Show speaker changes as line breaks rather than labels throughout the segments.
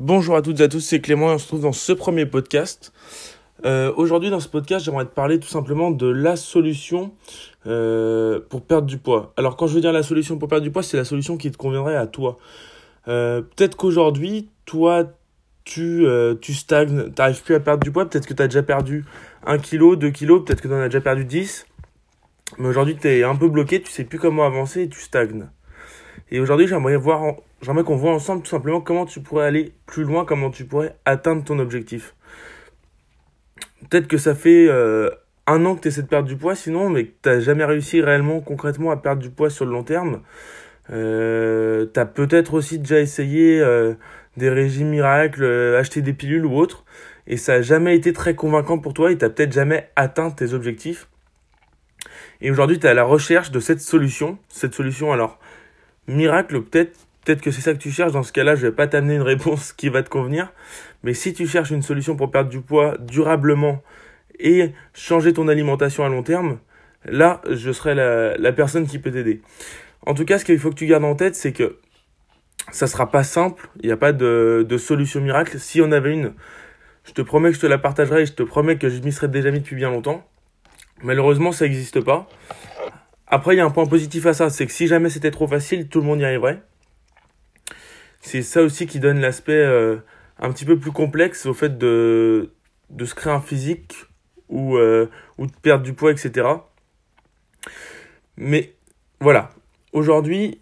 Bonjour à toutes et à tous, c'est Clément et on se trouve dans ce premier podcast. Euh, Aujourd'hui dans ce podcast j'aimerais te parler tout simplement de la solution euh, pour perdre du poids. Alors quand je veux dire la solution pour perdre du poids, c'est la solution qui te conviendrait à toi. Euh, peut-être qu'aujourd'hui, toi, tu, euh, tu stagnes, t'arrives plus à perdre du poids, peut-être que tu as déjà perdu 1 kg, 2 kg, peut-être que tu en as déjà perdu 10. Mais aujourd'hui tu es un peu bloqué, tu sais plus comment avancer et tu stagnes. Et aujourd'hui j'aimerais voir j'aimerais qu'on voit ensemble tout simplement comment tu pourrais aller plus loin, comment tu pourrais atteindre ton objectif. Peut-être que ça fait euh, un an que tu essaies de perdre du poids sinon, mais que tu n'as jamais réussi réellement, concrètement, à perdre du poids sur le long terme. Euh, tu as peut-être aussi déjà essayé euh, des régimes miracles, euh, acheter des pilules ou autre, et ça n'a jamais été très convaincant pour toi et tu peut-être jamais atteint tes objectifs. Et aujourd'hui, tu es à la recherche de cette solution. Cette solution, alors, miracle, peut-être Peut-être que c'est ça que tu cherches. Dans ce cas-là, je vais pas t'amener une réponse qui va te convenir. Mais si tu cherches une solution pour perdre du poids durablement et changer ton alimentation à long terme, là, je serai la, la personne qui peut t'aider. En tout cas, ce qu'il faut que tu gardes en tête, c'est que ça sera pas simple. Il n'y a pas de, de, solution miracle. Si on avait une, je te promets que je te la partagerai et je te promets que je m'y serais déjà mis depuis bien longtemps. Malheureusement, ça n'existe pas. Après, il y a un point positif à ça, c'est que si jamais c'était trop facile, tout le monde y arriverait c'est ça aussi qui donne l'aspect euh, un petit peu plus complexe au fait de, de se créer un physique ou, euh, ou de perdre du poids, etc. Mais voilà, aujourd'hui,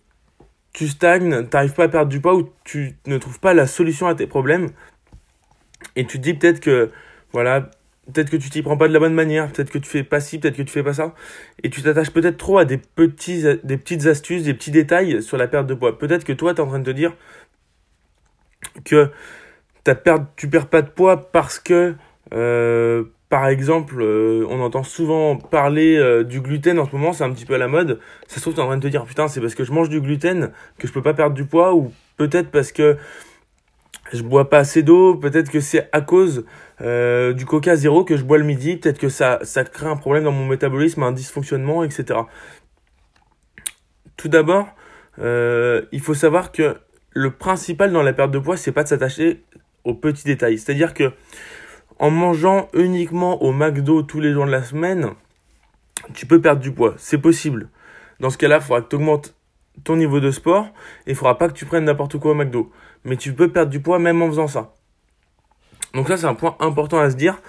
tu stagnes, tu n'arrives pas à perdre du poids ou tu ne trouves pas la solution à tes problèmes. Et tu te dis peut-être que, voilà, peut-être que tu t'y prends pas de la bonne manière, peut-être que tu fais pas ci, peut-être que tu fais pas ça. Et tu t'attaches peut-être trop à des, petits, des petites astuces, des petits détails sur la perte de poids. Peut-être que toi, tu es en train de te dire, que as perdu, tu perds pas de poids parce que, euh, par exemple, euh, on entend souvent parler euh, du gluten en ce moment, c'est un petit peu à la mode. Ça se trouve, tu es en train de te dire, putain, c'est parce que je mange du gluten que je peux pas perdre du poids, ou peut-être parce que je bois pas assez d'eau, peut-être que c'est à cause du coca zéro que je bois le midi, peut-être que ça, ça crée un problème dans mon métabolisme, un dysfonctionnement, etc. Tout d'abord, il faut savoir que le principal dans la perte de poids, c'est pas de s'attacher aux petits détails. C'est-à-dire que en mangeant uniquement au McDo tous les jours de la semaine, tu peux perdre du poids. C'est possible. Dans ce cas-là, il faudra que tu augmentes ton niveau de sport et il faudra pas que tu prennes n'importe quoi au McDo. Mais tu peux perdre du poids même en faisant ça. Donc ça, c'est un point important à se dire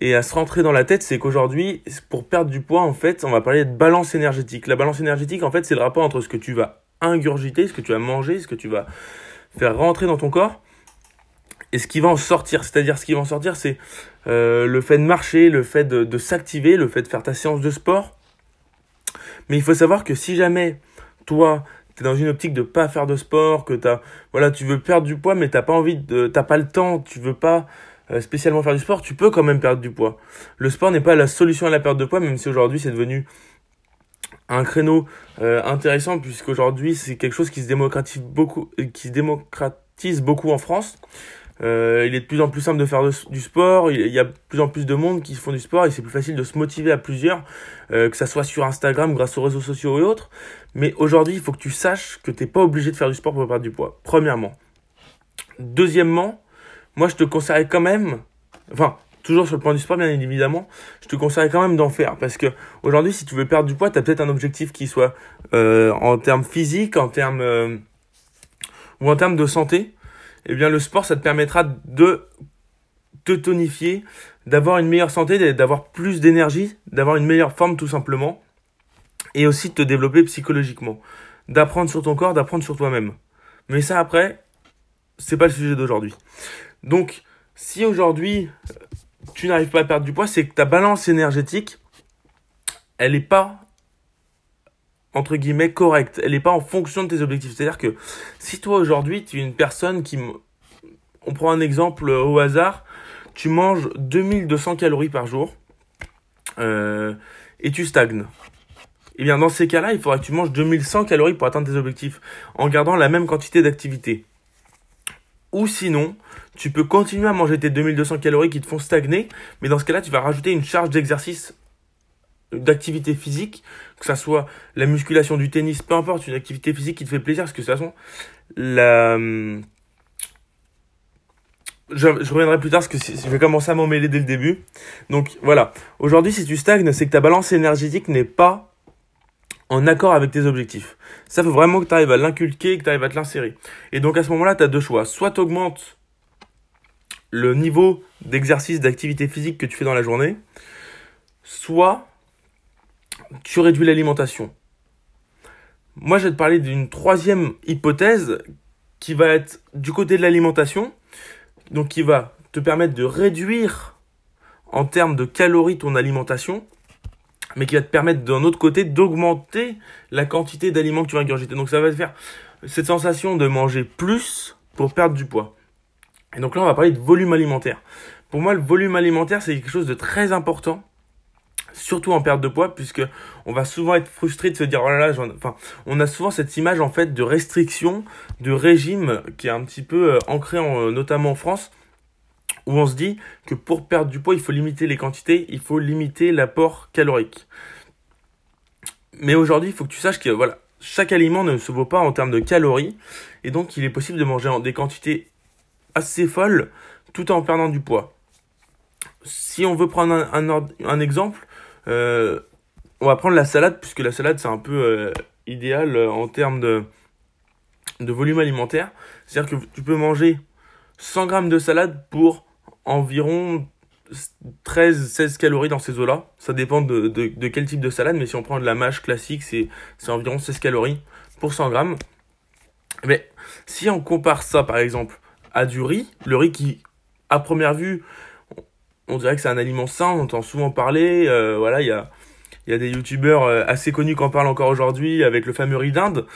et à se rentrer dans la tête, c'est qu'aujourd'hui, pour perdre du poids, en fait, on va parler de balance énergétique. La balance énergétique, en fait, c'est le rapport entre ce que tu vas ingurgiter, ce que tu vas manger, ce que tu vas faire rentrer dans ton corps, et ce qui va en sortir. C'est-à-dire ce qui va en sortir, c'est euh, le fait de marcher, le fait de, s'activer, le fait de faire ta séance de sport. Mais il faut savoir que si jamais toi, tu es dans une optique de pas faire de sport, que as, voilà, tu veux perdre du poids, mais t'as pas envie de, t'as pas le temps, tu veux pas euh, spécialement faire du sport, tu peux quand même perdre du poids. Le sport n'est pas la solution à la perte de poids, même si aujourd'hui c'est devenu un créneau euh, intéressant puisqu'aujourd'hui c'est quelque chose qui se démocratise beaucoup, qui se démocratise beaucoup en France. Euh, il est de plus en plus simple de faire du sport, il y a de plus en plus de monde qui font du sport et c'est plus facile de se motiver à plusieurs, euh, que ça soit sur Instagram grâce aux réseaux sociaux et autres. Mais aujourd'hui, il faut que tu saches que tu n'es pas obligé de faire du sport pour perdre du poids. Premièrement. Deuxièmement, moi je te conseillerais quand même, enfin toujours sur le point du sport, bien évidemment, je te conseille quand même d'en faire. Parce que aujourd'hui, si tu veux perdre du poids, tu as peut-être un objectif qui soit euh, en termes physiques, en termes euh, ou en termes de santé. Eh bien, le sport, ça te permettra de te tonifier, d'avoir une meilleure santé, d'avoir plus d'énergie, d'avoir une meilleure forme tout simplement, et aussi de te développer psychologiquement, d'apprendre sur ton corps, d'apprendre sur toi-même. Mais ça après, c'est pas le sujet d'aujourd'hui. Donc, si aujourd'hui tu n'arrives pas à perdre du poids, c'est que ta balance énergétique, elle n'est pas entre guillemets correcte. Elle n'est pas en fonction de tes objectifs. C'est-à-dire que si toi aujourd'hui tu es une personne qui, on prend un exemple au hasard, tu manges 2200 calories par jour euh, et tu stagnes. Eh bien dans ces cas-là, il faudra que tu manges 2100 calories pour atteindre tes objectifs en gardant la même quantité d'activité. Ou sinon, tu peux continuer à manger tes 2200 calories qui te font stagner, mais dans ce cas-là, tu vas rajouter une charge d'exercice d'activité physique, que ça soit la musculation du tennis, peu importe, une activité physique qui te fait plaisir, parce que de toute façon, la, je, reviendrai plus tard parce que je vais commencer à m'en mêler dès le début. Donc voilà, aujourd'hui si tu stagnes, c'est que ta balance énergétique n'est pas en accord avec tes objectifs. Ça faut vraiment que tu arrives à l'inculquer, que tu arrives à te l'insérer. Et donc à ce moment-là, tu as deux choix. Soit tu augmentes le niveau d'exercice, d'activité physique que tu fais dans la journée, soit tu réduis l'alimentation. Moi, je vais te parler d'une troisième hypothèse qui va être du côté de l'alimentation, donc qui va te permettre de réduire en termes de calories ton alimentation, mais qui va te permettre d'un autre côté d'augmenter la quantité d'aliments que tu vas ingurgiter. Donc ça va te faire cette sensation de manger plus pour perdre du poids. Et donc là, on va parler de volume alimentaire. Pour moi, le volume alimentaire, c'est quelque chose de très important surtout en perte de poids, puisque on va souvent être frustré de se dire, oh là là, enfin, on a souvent cette image en fait de restriction, de régime qui est un petit peu euh, ancré en, euh, notamment en France, où on se dit que pour perdre du poids, il faut limiter les quantités, il faut limiter l'apport calorique. Mais aujourd'hui, il faut que tu saches que voilà, chaque aliment ne se vaut pas en termes de calories, et donc il est possible de manger des quantités assez folles tout en perdant du poids. Si on veut prendre un, un exemple, euh, on va prendre la salade, puisque la salade, c'est un peu euh, idéal euh, en termes de, de volume alimentaire. C'est-à-dire que tu peux manger 100 grammes de salade pour environ 13-16 calories dans ces eaux-là. Ça dépend de, de, quel type de salade, mais si on prend de la mâche classique, c'est environ 16 calories pour 100 grammes. Mais si on compare ça, par exemple, à du riz, le riz qui, à première vue, on dirait que c'est un aliment sain, on entend souvent parler. Euh, voilà, il y a, des youtubeurs euh, assez connus qui en parlent encore aujourd'hui avec le fameux riz d'Inde.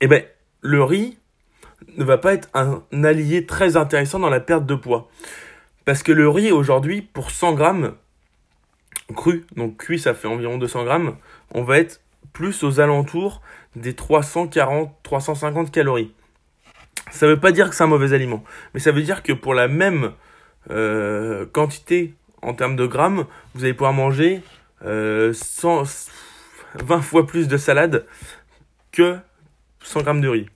Eh ben, le riz ne va pas être un allié très intéressant dans la perte de poids. Parce que le riz aujourd'hui, pour 100 grammes cru, donc cuit ça fait environ 200 grammes, on va être plus aux alentours des 340-350 calories. Ça ne veut pas dire que c'est un mauvais aliment, mais ça veut dire que pour la même euh, quantité en termes de grammes, vous allez pouvoir manger 100, euh, 20 fois plus de salade que 100 grammes de riz.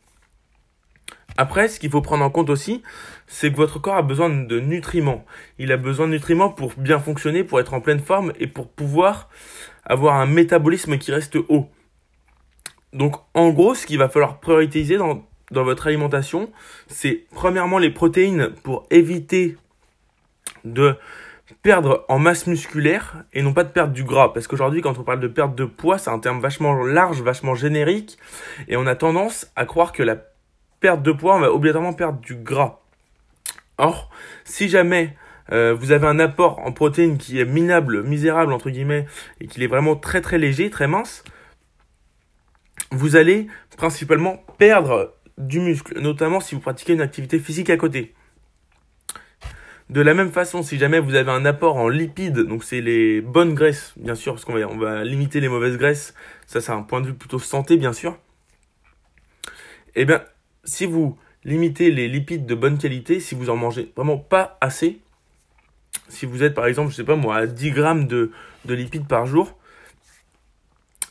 Après, ce qu'il faut prendre en compte aussi, c'est que votre corps a besoin de nutriments. Il a besoin de nutriments pour bien fonctionner, pour être en pleine forme et pour pouvoir avoir un métabolisme qui reste haut. Donc, en gros, ce qu'il va falloir prioriser dans votre alimentation, c'est premièrement les protéines pour éviter de perdre en masse musculaire et non pas de perdre du gras. Parce qu'aujourd'hui, quand on parle de perte de poids, c'est un terme vachement large, vachement générique. Et on a tendance à croire que la perte de poids, on va obligatoirement perdre du gras. Or, si jamais euh, vous avez un apport en protéines qui est minable, misérable entre guillemets, et qu'il est vraiment très très léger, très mince, vous allez principalement perdre du muscle, notamment si vous pratiquez une activité physique à côté. De la même façon, si jamais vous avez un apport en lipides, donc c'est les bonnes graisses, bien sûr, parce qu'on va, on va limiter les mauvaises graisses, ça c'est un point de vue plutôt santé, bien sûr. Eh bien, si vous limitez les lipides de bonne qualité, si vous en mangez vraiment pas assez, si vous êtes par exemple, je sais pas moi, à 10 grammes de, lipides par jour,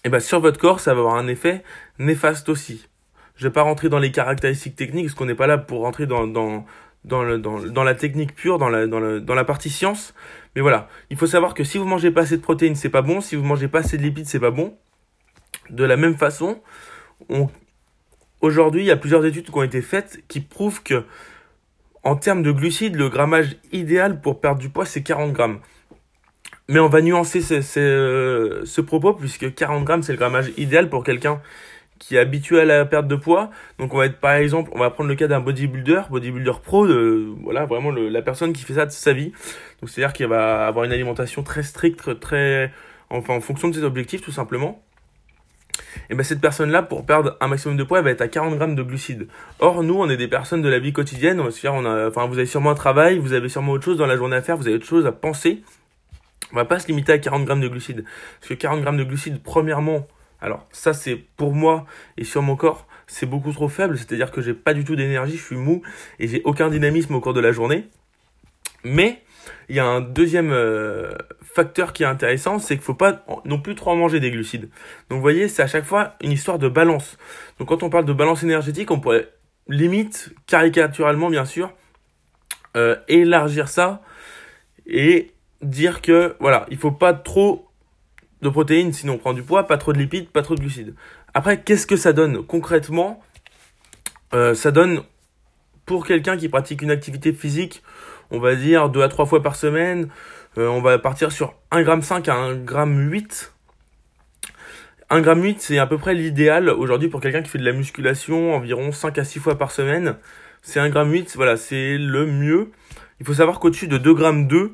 eh bien sur votre corps, ça va avoir un effet néfaste aussi. Je vais pas rentrer dans les caractéristiques techniques, parce qu'on n'est pas là pour rentrer dans, le, dans, dans, la technique pure, dans la, dans, le, dans la partie science. Mais voilà, il faut savoir que si vous mangez pas assez de protéines, c'est pas bon. Si vous mangez pas assez de lipides, c'est pas bon. De la même façon, on... aujourd'hui, il y a plusieurs études qui ont été faites qui prouvent que, en termes de glucides, le grammage idéal pour perdre du poids, c'est 40 grammes. Mais on va nuancer ce, ce, ce propos, puisque 40 grammes, c'est le grammage idéal pour quelqu'un qui est habitué à la perte de poids. Donc on va être par exemple, on va prendre le cas d'un bodybuilder, bodybuilder pro, de, voilà vraiment la personne qui fait ça de sa vie. Donc c'est-à-dire qu'il va avoir une alimentation très stricte, très enfin en fonction de ses objectifs tout simplement. Et ben cette personne-là, pour perdre un maximum de poids, elle va être à 40 grammes de glucides. Or, nous, on est des personnes de la vie quotidienne. On va se dire, on a, enfin, vous avez sûrement un travail, vous avez sûrement autre chose dans la journée à faire, vous avez autre chose à penser. On va pas se limiter à 40 grammes de glucides. Parce que 40 grammes de glucides, premièrement, alors ça c'est pour moi et sur mon corps, c'est beaucoup trop faible, c'est-à-dire que j'ai pas du tout d'énergie, je suis mou et j'ai aucun dynamisme au cours de la journée. Mais il y a un deuxième euh, facteur qui est intéressant, c'est qu'il faut pas non plus trop manger des glucides. Donc vous voyez, c'est à chaque fois une histoire de balance. Donc quand on parle de balance énergétique, on pourrait limite, caricaturalement bien sûr, euh, élargir ça et dire que voilà, il faut pas trop de protéines sinon on prend du poids, pas trop de lipides, pas trop de glucides. Après, qu'est-ce que ça donne concrètement? Euh, Ça donne pour quelqu'un qui pratique une activité physique, on va dire 2 à 3 fois par semaine, euh, on va partir sur 1,5 g à 1,8 g. 1,8 g c'est à peu près l'idéal aujourd'hui pour quelqu'un qui fait de la musculation environ 5 à 6 fois par semaine. C'est 1,8 g, voilà, c'est le mieux. Il faut savoir qu'au-dessus de 2,2 g,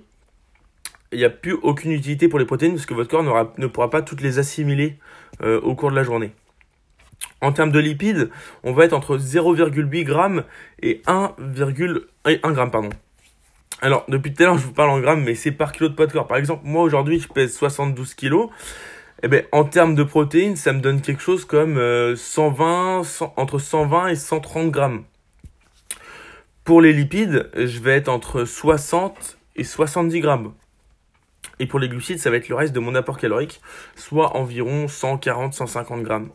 il n'y a plus aucune utilité pour les protéines parce que votre corps ne pourra pas toutes les assimiler euh, au cours de la journée. En termes de lipides, on va être entre 0,8 g et 1,1 g. Pardon. Alors, depuis tout à l'heure, je vous parle en grammes, mais c'est par kilo de poids de corps. Par exemple, moi aujourd'hui, je pèse 72 kg. Eh ben, en termes de protéines, ça me donne quelque chose comme 120, euh, entre 120 et 130 grammes. Pour les lipides, je vais être entre 60 et 70 grammes. Et pour les glucides, ça va être le reste de mon apport calorique, soit environ 140-150 grammes.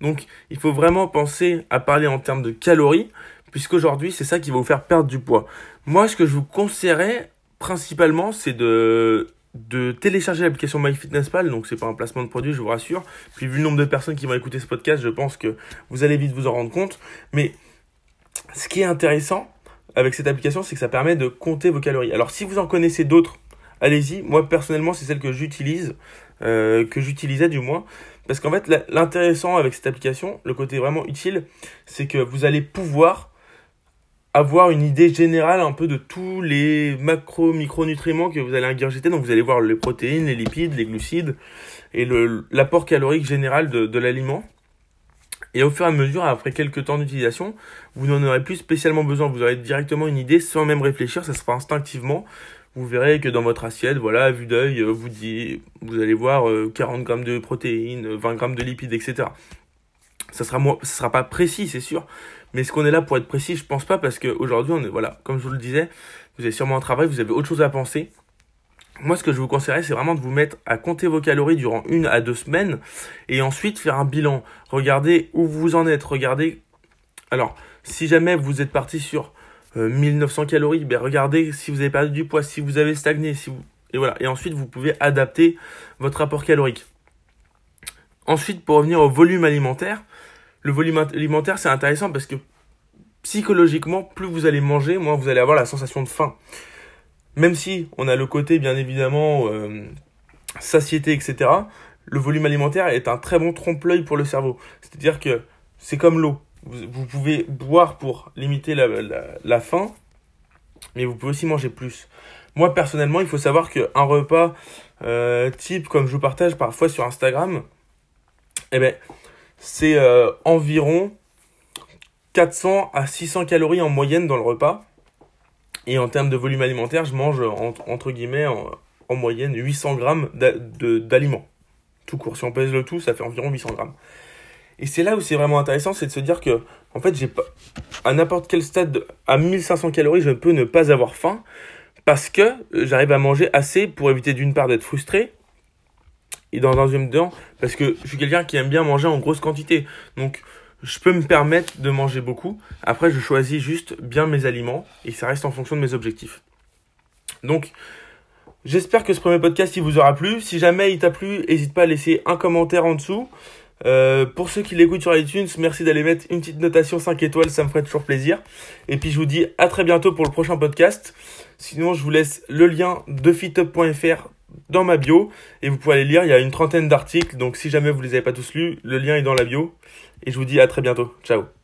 Donc il faut vraiment penser à parler en termes de calories, puisqu'aujourd'hui c'est ça qui va vous faire perdre du poids. Moi ce que je vous conseillerais principalement c'est de, de télécharger l'application MyFitnessPal, donc c'est pas un placement de produit je vous rassure. Puis vu le nombre de personnes qui vont écouter ce podcast, je pense que vous allez vite vous en rendre compte. Mais ce qui est intéressant avec cette application, c'est que ça permet de compter vos calories. Alors si vous en connaissez d'autres, allez-y. Moi personnellement c'est celle que j'utilise, euh, que j'utilisais du moins. Parce qu'en fait, l'intéressant avec cette application, le côté vraiment utile, c'est que vous allez pouvoir avoir une idée générale un peu de tous les macro micronutriments que vous allez ingurgiter. Donc vous allez voir les protéines, les lipides, les glucides et l'apport calorique général de, l'aliment. Et au fur et à mesure, après quelques temps d'utilisation, vous n'en aurez plus spécialement besoin. Vous aurez directement une idée sans même réfléchir, ça se fera instinctivement vous verrez que dans votre assiette, voilà, à vue d'œil, euh, vous dit, vous allez voir 40 euh, grammes de protéines, 20 grammes de lipides, etc. Ça sera ça sera pas précis, c'est sûr. Mais est-ce qu'on est là pour être précis? Je pense pas parce qu'aujourd'hui, on est, voilà, comme je vous le disais, vous avez sûrement un travail, vous avez autre chose à penser. Moi, ce que je vous conseillerais, c'est vraiment de vous mettre à compter vos calories durant une à deux semaines et ensuite faire un bilan. Regardez où vous en êtes. Regardez. Alors, si jamais vous êtes parti sur 1900 euh, calories, ben regardez si vous avez perdu du poids, si vous avez stagné, si vous... et voilà. Et ensuite, vous pouvez adapter votre rapport calorique. Ensuite, pour revenir au volume alimentaire, le volume alimentaire, c'est intéressant parce que psychologiquement, plus vous allez manger, moins vous allez avoir la sensation de faim. Même si on a le côté, bien évidemment, euh, satiété, etc., le volume alimentaire est un très bon trompe-l'œil pour le cerveau. C'est-à-dire que c'est comme l'eau vous, pouvez boire pour limiter la, faim, mais vous pouvez aussi manger plus. Moi, personnellement, il faut savoir qu'un repas euh, type, comme je vous partage parfois sur Instagram, eh ben, c'est euh, environ 400 à 600 calories en moyenne dans le repas. Et en termes de volume alimentaire, je mange entre, guillemets en, en, moyenne 800 grammes d'aliments. Tout court. Si on pèse le tout, ça fait environ 800 grammes. Et c'est là où c'est vraiment intéressant, c'est de se dire que, en fait, j'ai pas, à n'importe quel stade, à 1500 calories, je peux ne pas avoir faim parce que j'arrive à manger assez pour éviter d'une part d'être frustré et dans un deuxième temps, parce que je suis quelqu'un qui aime bien manger en grosse quantité. Donc, je peux me permettre de manger beaucoup. Après, je choisis juste bien mes aliments et ça reste en fonction de mes objectifs. Donc, j'espère que ce premier podcast il vous aura plu. Si jamais il t'a plu, n'hésite pas à laisser un commentaire en dessous. Euh, pour ceux qui l'écoutent sur iTunes, merci d'aller mettre une petite notation 5 étoiles, ça me ferait toujours plaisir. Et puis je vous dis à très bientôt pour le prochain podcast. Sinon, je vous laisse le lien de fitup.fr dans ma bio et vous pouvez aller lire, il y a une trentaine d'articles, donc si jamais vous les avez pas tous lus, le lien est dans la bio. Et je vous dis à très bientôt. Ciao